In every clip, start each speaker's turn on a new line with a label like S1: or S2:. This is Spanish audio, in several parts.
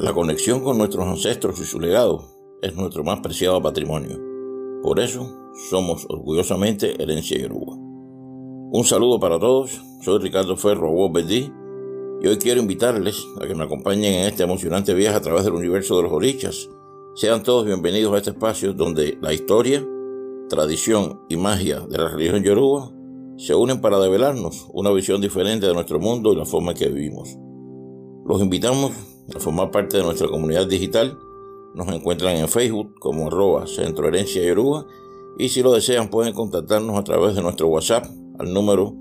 S1: La conexión con nuestros ancestros y su legado es nuestro más preciado patrimonio. Por eso somos orgullosamente Herencia Yoruba. Un saludo para todos, soy Ricardo Ferro Betty y hoy quiero invitarles a que me acompañen en este emocionante viaje a través del universo de los orichas. Sean todos bienvenidos a este espacio donde la historia, tradición y magia de la religión yoruba se unen para develarnos una visión diferente de nuestro mundo y la forma en que vivimos. Los invitamos formar parte de nuestra comunidad digital. Nos encuentran en Facebook como arroba Centro Herencia Yoruba y si lo desean pueden contactarnos a través de nuestro WhatsApp al número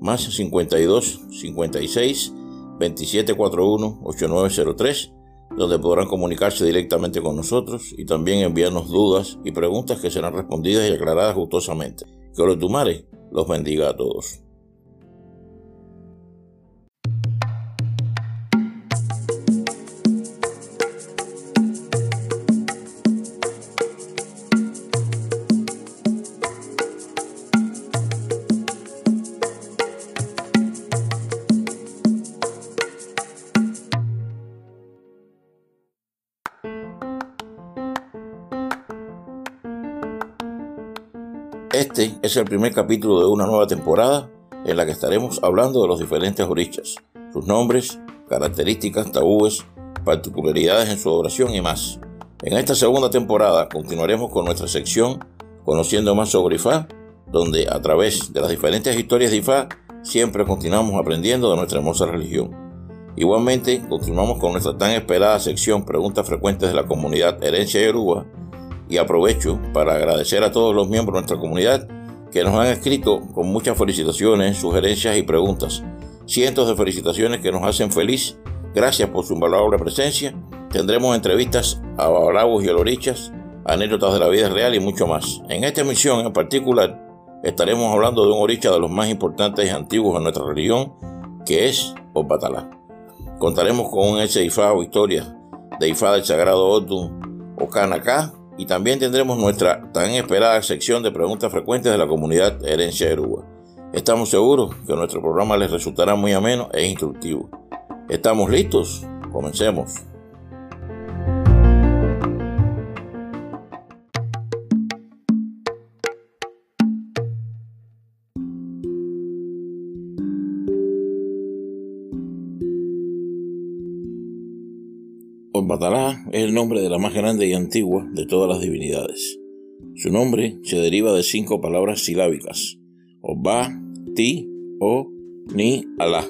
S1: más 52 56 2741 8903 donde podrán comunicarse directamente con nosotros y también enviarnos dudas y preguntas que serán respondidas y aclaradas gustosamente. Que los Tumare los bendiga a todos. El primer capítulo de una nueva temporada en la que estaremos hablando de los diferentes orichas, sus nombres, características, tabúes, particularidades en su adoración y más. En esta segunda temporada continuaremos con nuestra sección Conociendo más sobre Ifá, donde a través de las diferentes historias de Ifá siempre continuamos aprendiendo de nuestra hermosa religión. Igualmente, continuamos con nuestra tan esperada sección Preguntas frecuentes de la comunidad Herencia Yoruba, y aprovecho para agradecer a todos los miembros de nuestra comunidad que nos han escrito con muchas felicitaciones, sugerencias y preguntas. Cientos de felicitaciones que nos hacen feliz. Gracias por su invaluable presencia. Tendremos entrevistas a bravos y olorichas, anécdotas de la vida real y mucho más. En esta emisión en particular estaremos hablando de un oricha de los más importantes y antiguos de nuestra religión, que es Obatalá. Contaremos con un ese Ifá o historia de Ifá del Sagrado Odun o Kanaka, y también tendremos nuestra tan esperada sección de preguntas frecuentes de la comunidad Herencia Yoruba. Estamos seguros que nuestro programa les resultará muy ameno e instructivo. ¿Estamos listos? Comencemos. Es el nombre de la más grande y antigua de todas las divinidades. Su nombre se deriva de cinco palabras silábicas: Oba, Ti, O, Ni, Alá.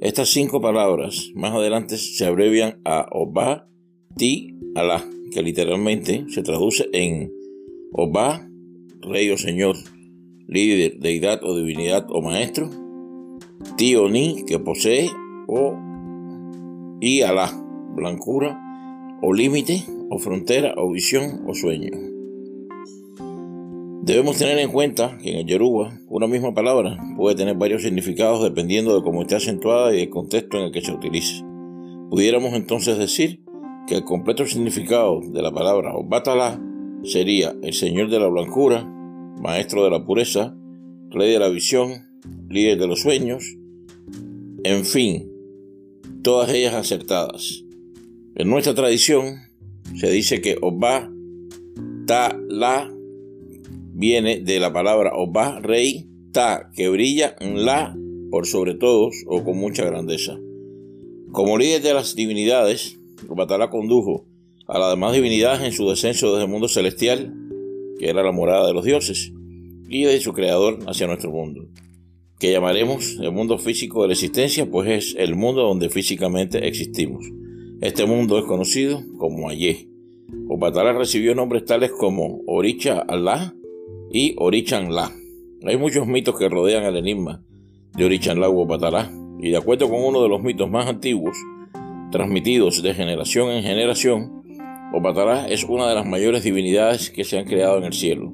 S1: Estas cinco palabras más adelante se abrevian a Oba, Ti, Alá, que literalmente se traduce en Oba, Rey o Señor, líder, deidad o divinidad o maestro, Ti o Ni, que posee, o y Alá, blancura, o límite, o frontera, o visión, o sueño. Debemos tener en cuenta que en el Yoruba una misma palabra puede tener varios significados dependiendo de cómo esté acentuada y del contexto en el que se utilice. Pudiéramos entonces decir que el completo significado de la palabra Obatala sería el Señor de la blancura, Maestro de la pureza, Rey de la visión, Líder de los sueños, en fin, todas ellas acertadas. En nuestra tradición se dice que Oba Ta La viene de la palabra Oba, rey, Ta, que brilla La por sobre todos o con mucha grandeza. Como líder de las divinidades, Obatala condujo a las demás divinidades en su descenso desde el mundo celestial, que era la morada de los dioses, y de su creador hacia nuestro mundo, que llamaremos el mundo físico de la existencia, pues es el mundo donde físicamente existimos. Este mundo es conocido como Ayé. Opatala recibió nombres tales como Oricha Allah y Orichanla. Hay muchos mitos que rodean el enigma de Orichanla u Opatala, y de acuerdo con uno de los mitos más antiguos, transmitidos de generación en generación, Opatala es una de las mayores divinidades que se han creado en el cielo,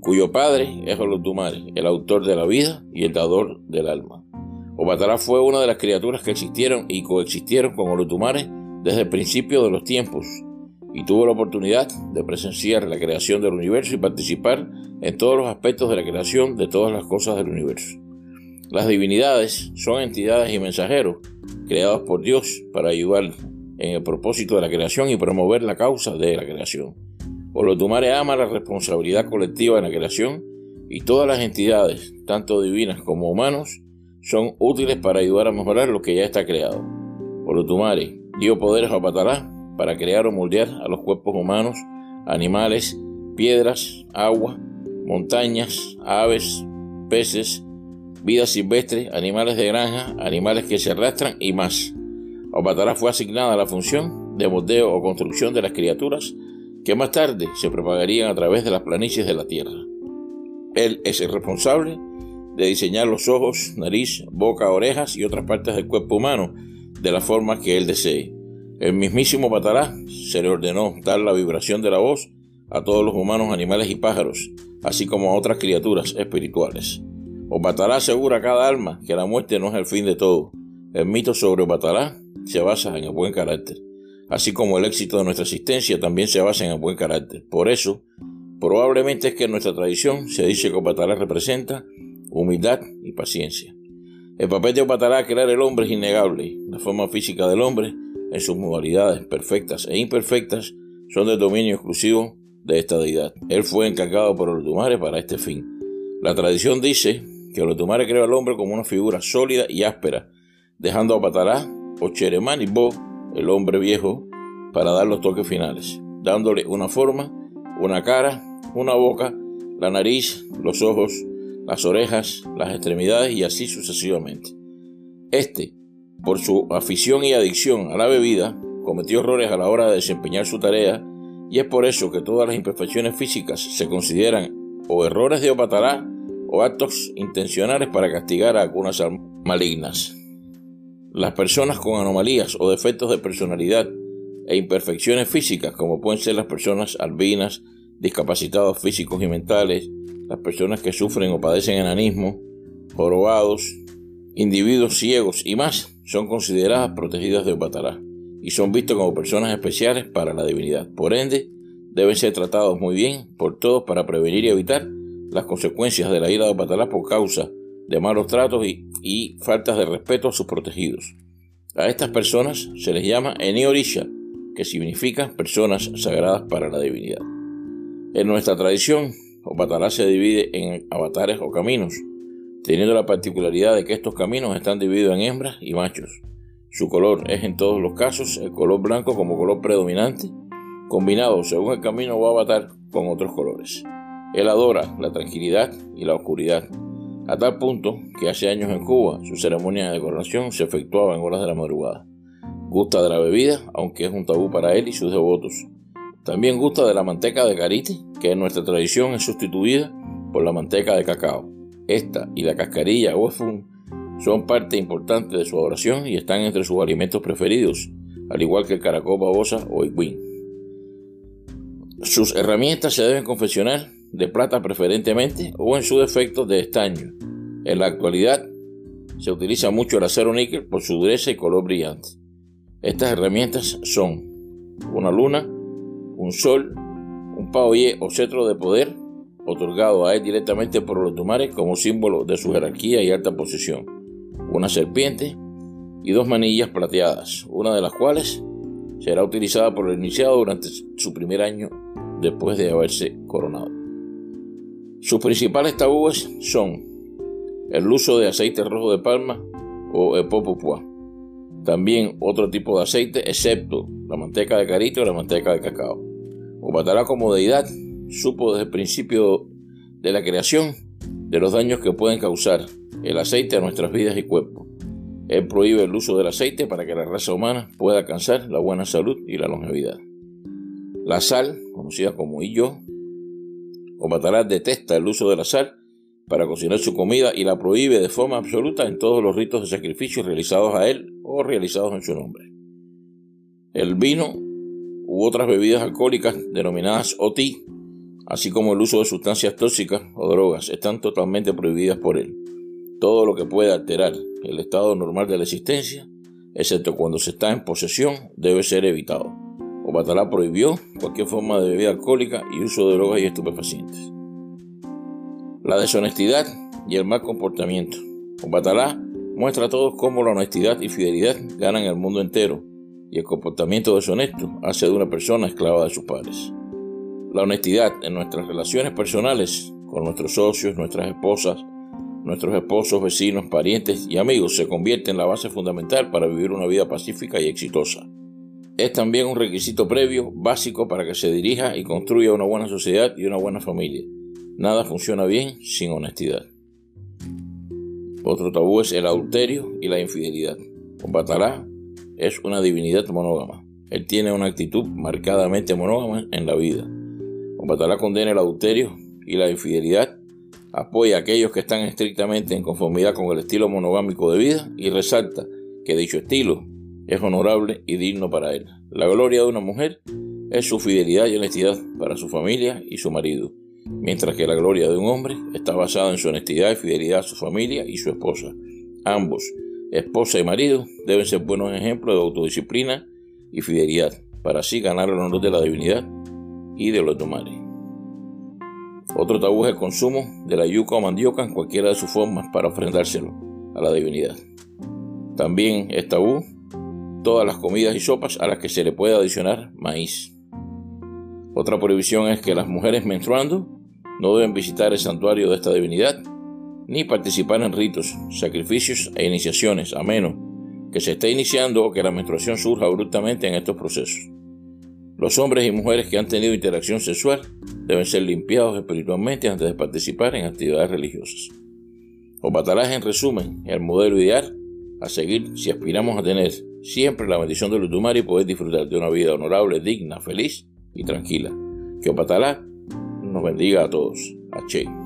S1: cuyo padre es Olotumare, el autor de la vida y el dador del alma. Opatala fue una de las criaturas que existieron y coexistieron con Olotumare desde el principio de los tiempos y tuvo la oportunidad de presenciar la creación del universo y participar en todos los aspectos de la creación de todas las cosas del universo. Las divinidades son entidades y mensajeros creados por Dios para ayudar en el propósito de la creación y promover la causa de la creación. Olotumare ama la responsabilidad colectiva en la creación y todas las entidades, tanto divinas como humanos, son útiles para ayudar a mejorar lo que ya está creado. Olotumare dio poderes a Patalá para crear o moldear a los cuerpos humanos, animales, piedras, agua, montañas, aves, peces, vida silvestre, animales de granja, animales que se arrastran y más. A fue asignada la función de moldeo o construcción de las criaturas que más tarde se propagarían a través de las planicies de la tierra. Él es el responsable de diseñar los ojos, nariz, boca, orejas y otras partes del cuerpo humano de la forma que él desee. El mismísimo Batará se le ordenó dar la vibración de la voz a todos los humanos, animales y pájaros, así como a otras criaturas espirituales. Obatalá asegura a cada alma que la muerte no es el fin de todo. El mito sobre Obatalá se basa en el buen carácter, así como el éxito de nuestra existencia también se basa en el buen carácter. Por eso, probablemente es que en nuestra tradición se dice que Obatalá representa humildad y paciencia. El papel de Obatalá crear el hombre es innegable. La forma física del hombre, en sus modalidades perfectas e imperfectas, son de dominio exclusivo de esta deidad. Él fue encargado por Olotumare para este fin. La tradición dice que Olotumare creó al hombre como una figura sólida y áspera, dejando a Patará o Cheremán Bo, el hombre viejo, para dar los toques finales, dándole una forma, una cara, una boca, la nariz, los ojos, las orejas, las extremidades y así sucesivamente. Este, por su afición y adicción a la bebida, cometió errores a la hora de desempeñar su tarea y es por eso que todas las imperfecciones físicas se consideran o errores de Opatará o actos intencionales para castigar a algunas malignas. Las personas con anomalías o defectos de personalidad e imperfecciones físicas, como pueden ser las personas albinas, discapacitados físicos y mentales, las personas que sufren o padecen enanismo, jorobados, individuos ciegos y más, son consideradas protegidas de Opatará y son vistos como personas especiales para la divinidad. Por ende, deben ser tratados muy bien por todos para prevenir y evitar las consecuencias de la ira de Batalá por causa de malos tratos y, faltas de respeto a sus protegidos. A estas personas se les llama Eni-Orisha, que significa personas sagradas para la divinidad. En nuestra tradición, Batalá se divide en avatares o caminos, teniendo la particularidad de que estos caminos están divididos en hembras y machos. Su color es en todos los casos el color blanco como color predominante, combinado según el camino a avatar con otros colores. Él adora la tranquilidad y la oscuridad, a tal punto que hace años en Cuba su ceremonia de coronación se efectuaba en horas de la madrugada. Gusta de la bebida, aunque es un tabú para él y sus devotos. También gusta de la manteca de carite, que en nuestra tradición es sustituida por la manteca de cacao. Esta y la cascarilla o efun son parte importante de su adoración y están entre sus alimentos preferidos, al igual que el caracol babosa o iguín. Sus herramientas se deben confeccionar de plata preferentemente o en su defecto de estaño. En la actualidad se utiliza mucho el acero níquel por su dureza y color brillante. Estas herramientas son una luna, un sol, un paoye o cetro de poder otorgado a él directamente por los tumares como símbolo de su jerarquía y alta posición una serpiente y dos manillas plateadas, una de las cuales será utilizada por el iniciado durante su primer año después de haberse coronado. Sus principales tabúes son el uso de aceite rojo de palma o epopupua, también otro tipo de aceite excepto la manteca de carito y la manteca de cacao. Obatalá como deidad supo desde el principio de la creación de los daños que pueden causar el aceite a nuestras vidas y cuerpo. Él prohíbe el uso del aceite para que la raza humana pueda alcanzar la buena salud y la longevidad. La sal, conocida como Illo, o Batalá detesta el uso de la sal para cocinar su comida y la prohíbe de forma absoluta en todos los ritos de sacrificio realizados a él o realizados en su nombre. El vino u otras bebidas alcohólicas denominadas OTI, así como el uso de sustancias tóxicas o drogas, están totalmente prohibidas por él. Todo lo que pueda alterar el estado normal de la existencia, excepto cuando se está en posesión, debe ser evitado. Obatalá prohibió cualquier forma de bebida alcohólica y uso de drogas y estupefacientes. La deshonestidad y el mal comportamiento. Obatalá muestra a todos cómo la honestidad y fidelidad ganan el mundo entero, y el comportamiento deshonesto hace de una persona esclava de sus padres. La honestidad en nuestras relaciones personales con nuestros socios, nuestras esposas, nuestros esposos, vecinos, parientes y amigos se convierte en la base fundamental para vivir una vida pacífica y exitosa. Es también un requisito previo, básico, para que se dirija y construya una buena sociedad y una buena familia. Nada funciona bien sin honestidad. Otro tabú es el adulterio y la infidelidad. Batalá es una divinidad monógama. Él tiene una actitud marcadamente monógama en la vida. Batalá condena el adulterio y la infidelidad, apoya a aquellos que están estrictamente en conformidad con el estilo monogámico de vida y resalta que dicho estilo es honorable y digno para él. La gloria de una mujer es su fidelidad y honestidad para su familia y su marido, mientras que la gloria de un hombre está basada en su honestidad y fidelidad a su familia y su esposa. Ambos, esposa y marido, deben ser buenos ejemplos de autodisciplina y fidelidad, para así ganar el honor de la divinidad y de los tomares. Otro tabú es el consumo de la yuca o mandioca en cualquiera de sus formas para ofrendárselo a la divinidad. También es tabú todas las comidas y sopas a las que se le puede adicionar maíz. Otra prohibición es que las mujeres menstruando no deben visitar el santuario de esta divinidad, ni participar en ritos, sacrificios e iniciaciones, a menos que se esté iniciando o que la menstruación surja abruptamente en estos procesos. Los hombres y mujeres que han tenido interacción sexual deben ser limpiados espiritualmente antes de participar en actividades religiosas. Batalás en resumen, el modelo ideal a seguir si aspiramos a tener siempre la bendición de Lutumari y poder disfrutar de una vida honorable, digna, feliz y tranquila. Que Opatalá nos bendiga a todos. Che.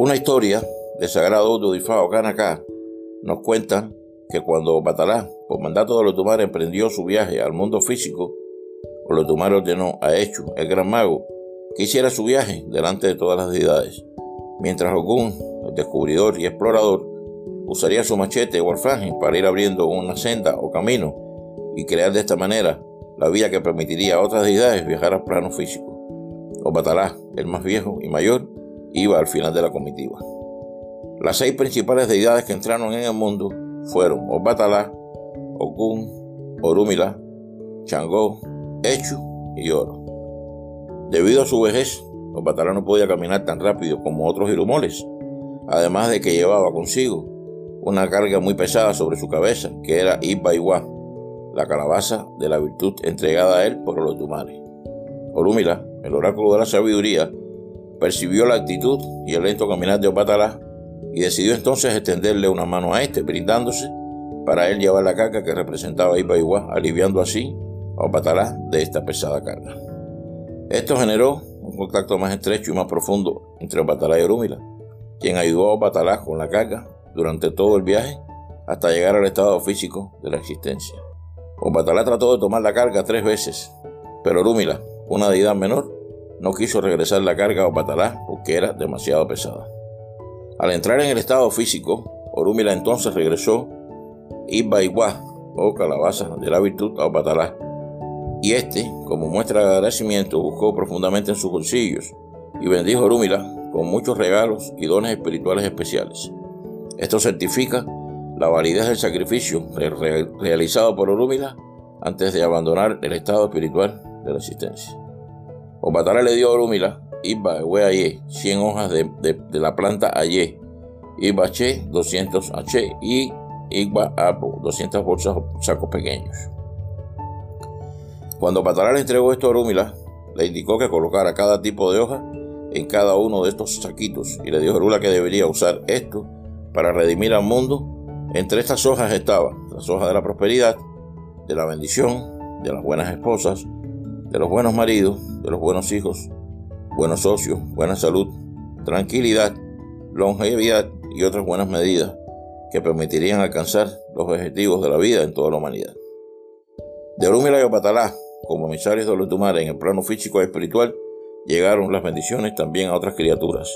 S1: Una historia de Sagrado Dudifao Kanaka nos cuenta que cuando Batalá, por mandato de Lutumari, emprendió su viaje al mundo físico, Olotumare ordenó a Echu, el gran mago, que hiciera su viaje delante de todas las deidades, mientras Ogún, el descubridor y explorador, usaría su machete o alfanje para ir abriendo una senda o camino y crear de esta manera la vía que permitiría a otras deidades viajar al plano físico. Obatalá, el más viejo y mayor, iba al final de la comitiva. Las seis principales deidades que entraron en el mundo fueron Obatalá, Ogún, Orúmila, Changó, hecho y oro. Debido a su vejez, Opatalá no podía caminar tan rápido como otros irumoles, además de que llevaba consigo una carga muy pesada sobre su cabeza, que era Iwa, la calabaza de la virtud entregada a él por los Olotumare. Orúmila, el oráculo de la sabiduría, percibió la actitud y el lento caminar de Opatalá y decidió entonces extenderle una mano a este, brindándose para él llevar la carga que representaba Iwa, aliviando así o Batalá de esta pesada carga. Esto generó un contacto más estrecho y más profundo entre Batalá y Orúmila, quien ayudó a Batalá con la carga durante todo el viaje hasta llegar al estado físico de la existencia. Batalá trató de tomar la carga tres veces, pero Orúmila, una deidad menor, no quiso regresar la carga a Batalá porque era demasiado pesada. Al entrar en el estado físico, Orúmila entonces regresó Iba o calabaza de la virtud a Batalá y este, como muestra de agradecimiento, buscó profundamente en sus bolsillos y bendijo a Orúmila con muchos regalos y dones espirituales especiales. Esto certifica la validez del sacrificio realizado por Orúmila antes de abandonar el estado espiritual de la existencia. Obatara le dio a Orúmila Iba Aye, 100 hojas de, la planta Aye, Iba Che, 200 H y Iba Apo, 200 bolsas sacos pequeños. Cuando Patalá le entregó esto a Orúmila, le indicó que colocara cada tipo de hoja en cada uno de estos saquitos y le dijo a Orúmila que debería usar esto para redimir al mundo. Entre estas hojas estaban las hojas de la prosperidad, de la bendición, de las buenas esposas, de los buenos maridos, de los buenos hijos, buenos socios, buena salud, tranquilidad, longevidad y otras buenas medidas que permitirían alcanzar los objetivos de la vida en toda la humanidad. De Orúmila y Opatalá como emisarios de los Tumare en el plano físico y espiritual, llegaron las bendiciones también a otras criaturas,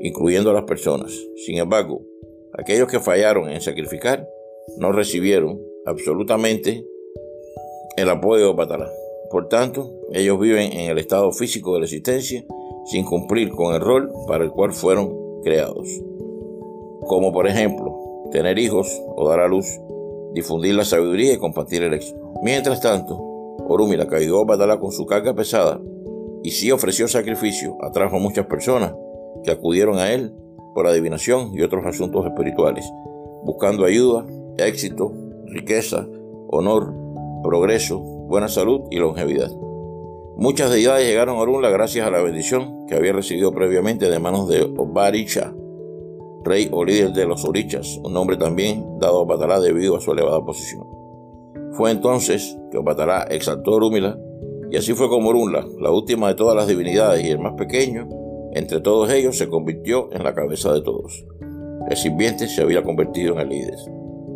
S1: incluyendo a las personas. Sin embargo, aquellos que fallaron en sacrificar no recibieron absolutamente el apoyo de Patalá. Por tanto, ellos viven en el estado físico de la existencia sin cumplir con el rol para el cual fueron creados. Como por ejemplo, tener hijos o dar a luz, difundir la sabiduría y compartir el éxito. Mientras tanto, Orúmila cayó a Batalá con su carga pesada y sí ofreció sacrificio, atrajo a muchas personas que acudieron a él por adivinación y otros asuntos espirituales, buscando ayuda, éxito, riqueza, honor, progreso, buena salud y longevidad. Muchas deidades llegaron a Orunla gracias a la bendición que había recibido previamente de manos de Obaricha, rey o líder de los Orichas, un nombre también dado a Batalá debido a su elevada posición. Fue entonces que Batalá exaltó a Orúmila, y así fue como Orunla, la última de todas las divinidades y el más pequeño, entre todos ellos se convirtió en la cabeza de todos. El sirviente se había convertido en el líder.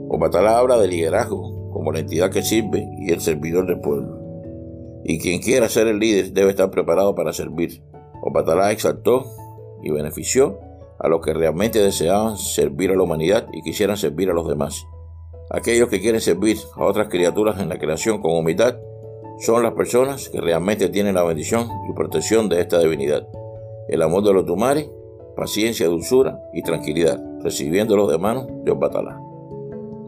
S1: Obatalá habla de liderazgo como la entidad que sirve y el servidor del pueblo. Y quien quiera ser el líder debe estar preparado para servir. Obatalá exaltó y benefició a los que realmente deseaban servir a la humanidad y quisieran servir a los demás. Aquellos que quieren servir a otras criaturas en la creación con humildad son las personas que realmente tienen la bendición y protección de esta divinidad. El amor de los tumares, paciencia, dulzura y tranquilidad, recibiéndolos de manos de Obatalá.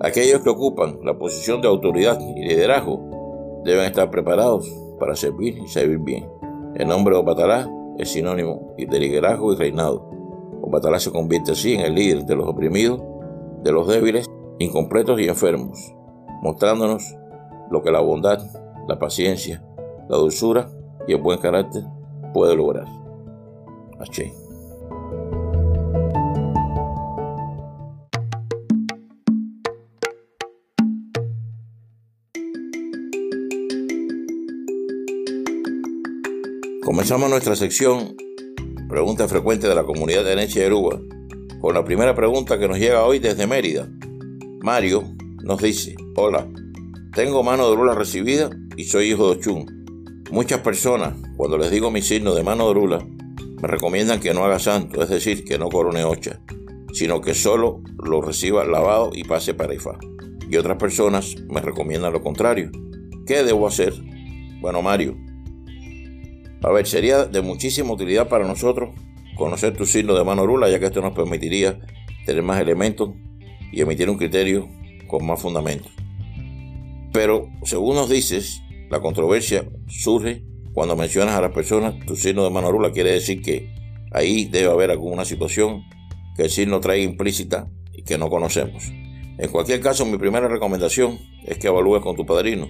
S1: Aquellos que ocupan la posición de autoridad y liderazgo deben estar preparados para servir y servir bien. El nombre Opatalá es sinónimo de liderazgo y reinado. Opatalá se convierte así en el líder de los oprimidos, de los débiles, incompletos y enfermos, mostrándonos lo que la bondad, la paciencia, la dulzura y el buen carácter puede lograr. H. Comenzamos nuestra sección Preguntas frecuentes de la comunidad de Neche de Aruba con la primera pregunta que nos llega hoy desde Mérida. Mario nos dice, hola, tengo mano de rula recibida y soy hijo de Ochun. Muchas personas, cuando les digo mi signo de mano de rula, me recomiendan que no haga santo, es decir, que no corone ocha, sino que solo lo reciba lavado y pase para Ifá. Y otras personas me recomiendan lo contrario. ¿Qué debo hacer? Bueno, Mario, a ver, sería de muchísima utilidad para nosotros conocer tu signo de mano rula, ya que esto nos permitiría tener más elementos y emitir un criterio con más fundamentos. Pero, según nos dices, la controversia surge cuando mencionas a las personas tu signo de mano rula, quiere decir que ahí debe haber alguna situación que el signo trae implícita y que no conocemos. En cualquier caso, mi primera recomendación es que evalúes con tu padrino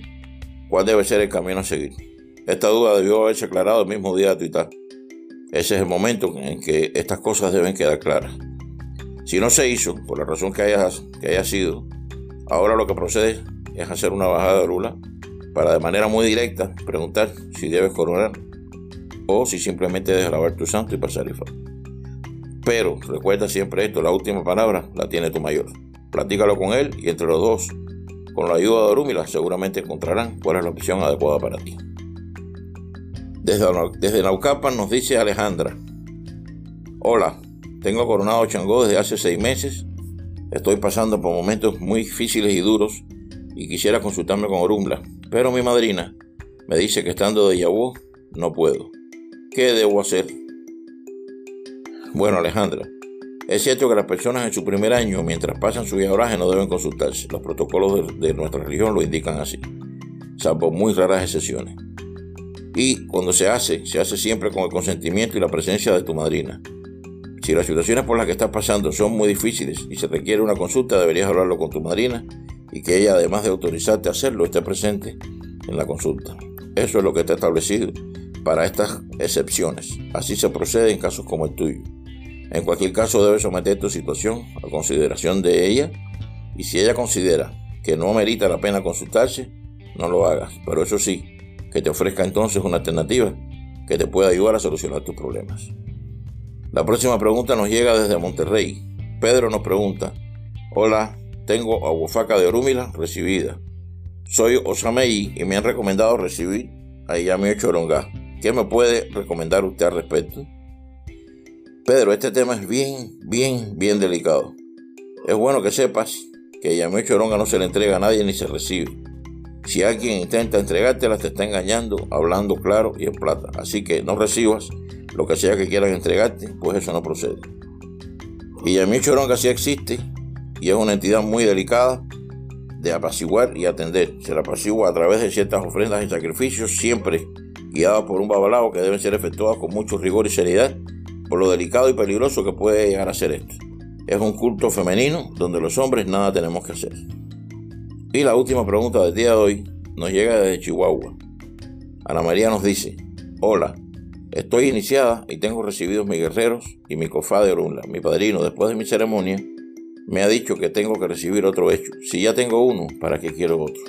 S1: cuál debe ser el camino a seguir. Esta duda debió haberse aclarado el mismo día de Twitter. Ese es el momento en que estas cosas deben quedar claras. Si no se hizo, por la razón que haya, sido, ahora lo que procede es hacer una bajada de rula para de manera muy directa preguntar si debes coronar o si simplemente debes lavar tu santo y pasar el Pero recuerda siempre esto, la última palabra la tiene tu mayor. Platícalo con él y entre los dos, con la ayuda de Orúmila, seguramente encontrarán cuál es la opción adecuada para ti. Desde, desde nos dice Alejandra, hola, tengo coronado Changó desde hace seis meses, estoy pasando por momentos muy difíciles y duros y quisiera consultarme con Orumbla, pero mi madrina me dice que estando de Yabú no puedo. ¿Qué debo hacer? Bueno, Alejandra, es cierto que las personas en su primer año, mientras pasan su viaje, no deben consultarse. Los protocolos de, de nuestra religión lo indican así, salvo muy raras excepciones. Y cuando se hace, se hace siempre con el consentimiento y la presencia de tu madrina. Si las situaciones por las que estás pasando son muy difíciles y se requiere una consulta, deberías hablarlo con tu madrina y que ella, además de autorizarte a hacerlo, esté presente en la consulta. Eso es lo que está establecido para estas excepciones. Así se procede en casos como el tuyo. En cualquier caso, debes someter tu situación a consideración de ella y si ella considera que no merita la pena consultarse, no lo hagas. Pero eso sí, que te ofrezca entonces una alternativa que te pueda ayudar a solucionar tus problemas. La próxima pregunta nos llega desde Monterrey. Pedro nos pregunta, hola, tengo aguafaca de orúmila recibida. Soy Osamei y me han recomendado recibir a Yamio Choronga. ¿Qué me puede recomendar usted al respecto? Pedro, este tema es bien, bien, bien delicado. Es bueno que sepas que Yamio Choronga no se le entrega a nadie ni se recibe. Si alguien intenta entregártelas, te está engañando, hablando claro y en plata. Así que no recibas lo que sea que quieran entregarte, pues eso no procede. Y Yamil Choronga sí existe y es una entidad muy delicada de apaciguar y atender. Se la apacigua a través de ciertas ofrendas y sacrificios, siempre guiados por un babalao que deben ser efectuados con mucho rigor y seriedad, por lo delicado y peligroso que puede llegar a ser esto. Es un culto femenino donde los hombres nada tenemos que hacer. Y la última pregunta del día de hoy nos llega desde Chihuahua. Ana María nos dice, hola, estoy iniciada y tengo recibidos mis guerreros y mi cofá de Orunla. Mi padrino, después de mi ceremonia, me ha dicho que tengo que recibir otro hecho. Si ya tengo uno, ¿para qué quiero otro?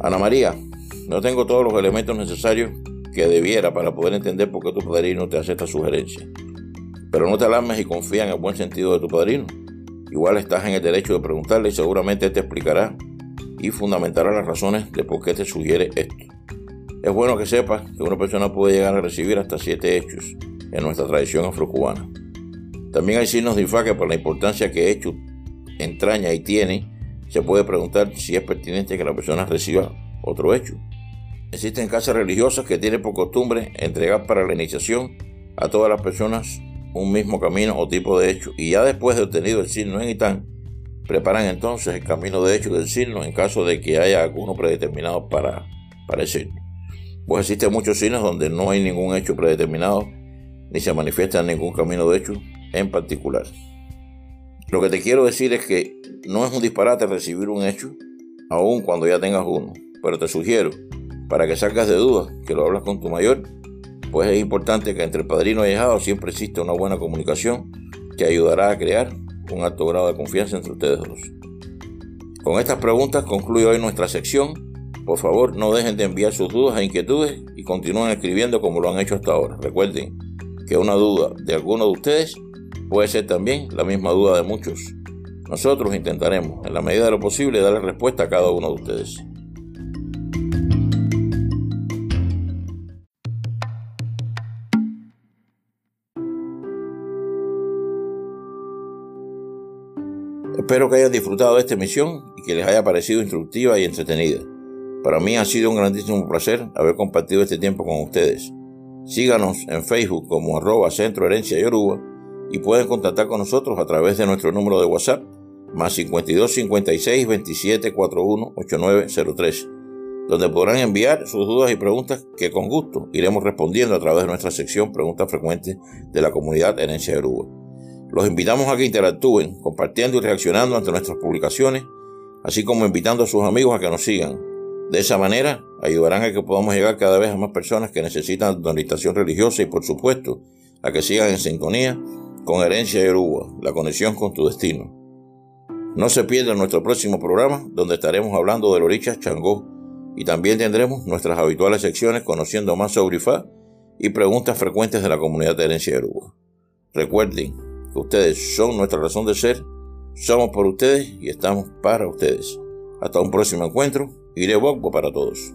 S1: Ana María, no tengo todos los elementos necesarios que debiera para poder entender por qué tu padrino te hace esta sugerencia. Pero no te alarmes y confía en el buen sentido de tu padrino. Igual estás en el derecho de preguntarle y seguramente te explicará y fundamentará las razones de por qué te sugiere esto. Es bueno que sepas que una persona puede llegar a recibir hasta siete hechos en nuestra tradición afrocubana. También hay signos de infaque por la importancia que hecho entraña y tiene. Se puede preguntar si es pertinente que la persona reciba otro hecho. Existen casas religiosas que tienen por costumbre entregar para la iniciación a todas las personas un mismo camino o tipo de hecho y ya después de obtenido el signo en Itán, preparan entonces el camino de hecho del signo en caso de que haya alguno predeterminado para, para el signo. Pues existen muchos signos donde no hay ningún hecho predeterminado ni se manifiesta ningún camino de hecho en particular. Lo que te quiero decir es que no es un disparate recibir un hecho, aun cuando ya tengas uno, pero te sugiero, para que salgas de dudas, que lo hablas con tu mayor pues es importante que entre el padrino y el siempre exista una buena comunicación que ayudará a crear un alto grado de confianza entre ustedes dos. Con estas preguntas concluyo hoy nuestra sección. Por favor, no dejen de enviar sus dudas e inquietudes y continúen escribiendo como lo han hecho hasta ahora. Recuerden que una duda de alguno de ustedes puede ser también la misma duda de muchos. Nosotros intentaremos, en la medida de lo posible, darle respuesta a cada uno de ustedes. Espero que hayan disfrutado de esta emisión y que les haya parecido instructiva y entretenida. Para mí ha sido un grandísimo placer haber compartido este tiempo con ustedes. Síganos en Facebook como arroba Centro Herencia Yoruba y pueden contactar con nosotros a través de nuestro número de WhatsApp más 52 56 27 41 8903, donde podrán enviar sus dudas y preguntas que con gusto iremos respondiendo a través de nuestra sección Preguntas Frecuentes de la comunidad Herencia Yoruba. Los invitamos a que interactúen, compartiendo y reaccionando ante nuestras publicaciones, así como invitando a sus amigos a que nos sigan. De esa manera, ayudarán a que podamos llegar cada vez a más personas que necesitan de religiosa y, por supuesto, a que sigan en sintonía con Herencia de Yoruba, la conexión con tu destino. No se pierdan nuestro próximo programa, donde estaremos hablando del Orichas Changó y también tendremos nuestras habituales secciones conociendo más sobre IFA y preguntas frecuentes de la comunidad de Herencia de Yoruba. Recuerden, Ustedes son nuestra razón de ser, somos por ustedes y estamos para ustedes. Hasta un próximo encuentro. Iré Bogbo para todos.